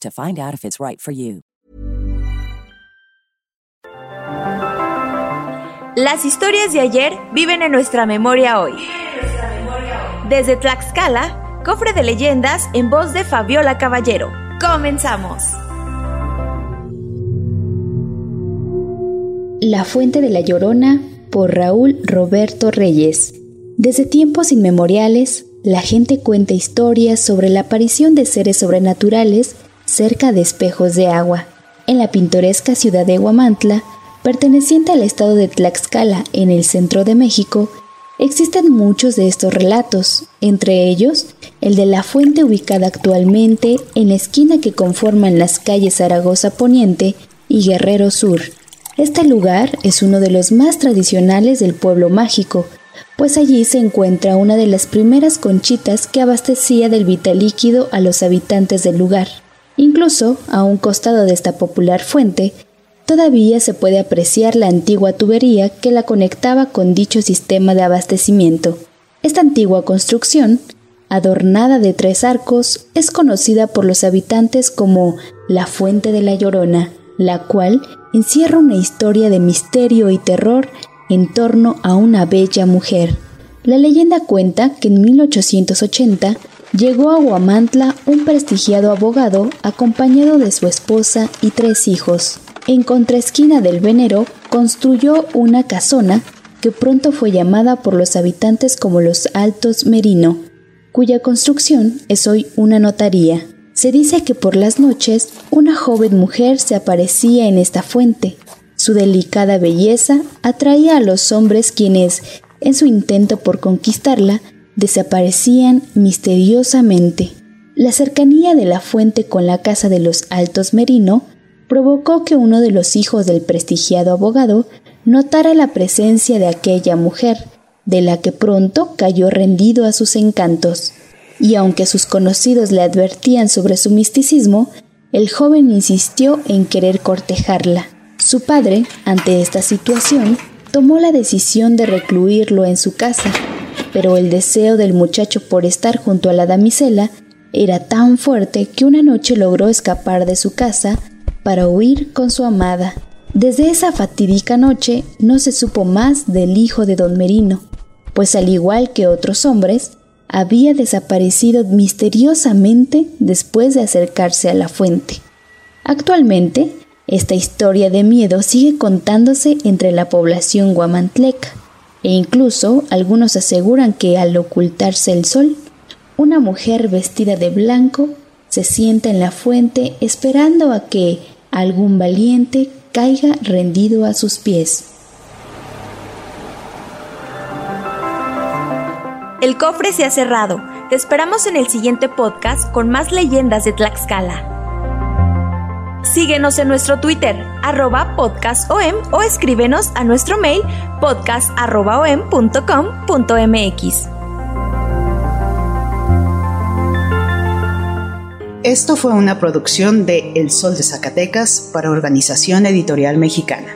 to find out if it's right for you. Las historias de ayer viven en nuestra memoria hoy. Desde Tlaxcala, cofre de leyendas en voz de Fabiola Caballero. Comenzamos. La Fuente de la Llorona por Raúl Roberto Reyes. Desde tiempos inmemoriales, la gente cuenta historias sobre la aparición de seres sobrenaturales cerca de espejos de agua, en la pintoresca ciudad de Huamantla, perteneciente al estado de Tlaxcala, en el centro de México, existen muchos de estos relatos, entre ellos el de la fuente ubicada actualmente en la esquina que conforman las calles Zaragoza Poniente y Guerrero Sur. Este lugar es uno de los más tradicionales del pueblo mágico, pues allí se encuentra una de las primeras conchitas que abastecía del vital líquido a los habitantes del lugar. Incluso, a un costado de esta popular fuente, todavía se puede apreciar la antigua tubería que la conectaba con dicho sistema de abastecimiento. Esta antigua construcción, adornada de tres arcos, es conocida por los habitantes como la Fuente de la Llorona, la cual encierra una historia de misterio y terror en torno a una bella mujer. La leyenda cuenta que en 1880 llegó a Huamantla un prestigiado abogado acompañado de su esposa y tres hijos. En contraesquina del Venero construyó una casona que pronto fue llamada por los habitantes como los Altos Merino, cuya construcción es hoy una notaría. Se dice que por las noches una joven mujer se aparecía en esta fuente. Su delicada belleza atraía a los hombres quienes, en su intento por conquistarla, desaparecían misteriosamente. La cercanía de la fuente con la casa de los Altos Merino provocó que uno de los hijos del prestigiado abogado notara la presencia de aquella mujer, de la que pronto cayó rendido a sus encantos. Y aunque sus conocidos le advertían sobre su misticismo, el joven insistió en querer cortejarla. Su padre, ante esta situación, tomó la decisión de recluirlo en su casa pero el deseo del muchacho por estar junto a la damisela era tan fuerte que una noche logró escapar de su casa para huir con su amada. Desde esa fatídica noche no se supo más del hijo de don Merino, pues al igual que otros hombres, había desaparecido misteriosamente después de acercarse a la fuente. Actualmente, esta historia de miedo sigue contándose entre la población guamantleca e incluso algunos aseguran que al ocultarse el sol, una mujer vestida de blanco se sienta en la fuente esperando a que algún valiente caiga rendido a sus pies. El cofre se ha cerrado. Te esperamos en el siguiente podcast con más leyendas de Tlaxcala. Síguenos en nuestro Twitter, arroba podcastom o escríbenos a nuestro mail podcast.om.com.mx. Esto fue una producción de El Sol de Zacatecas para Organización Editorial Mexicana.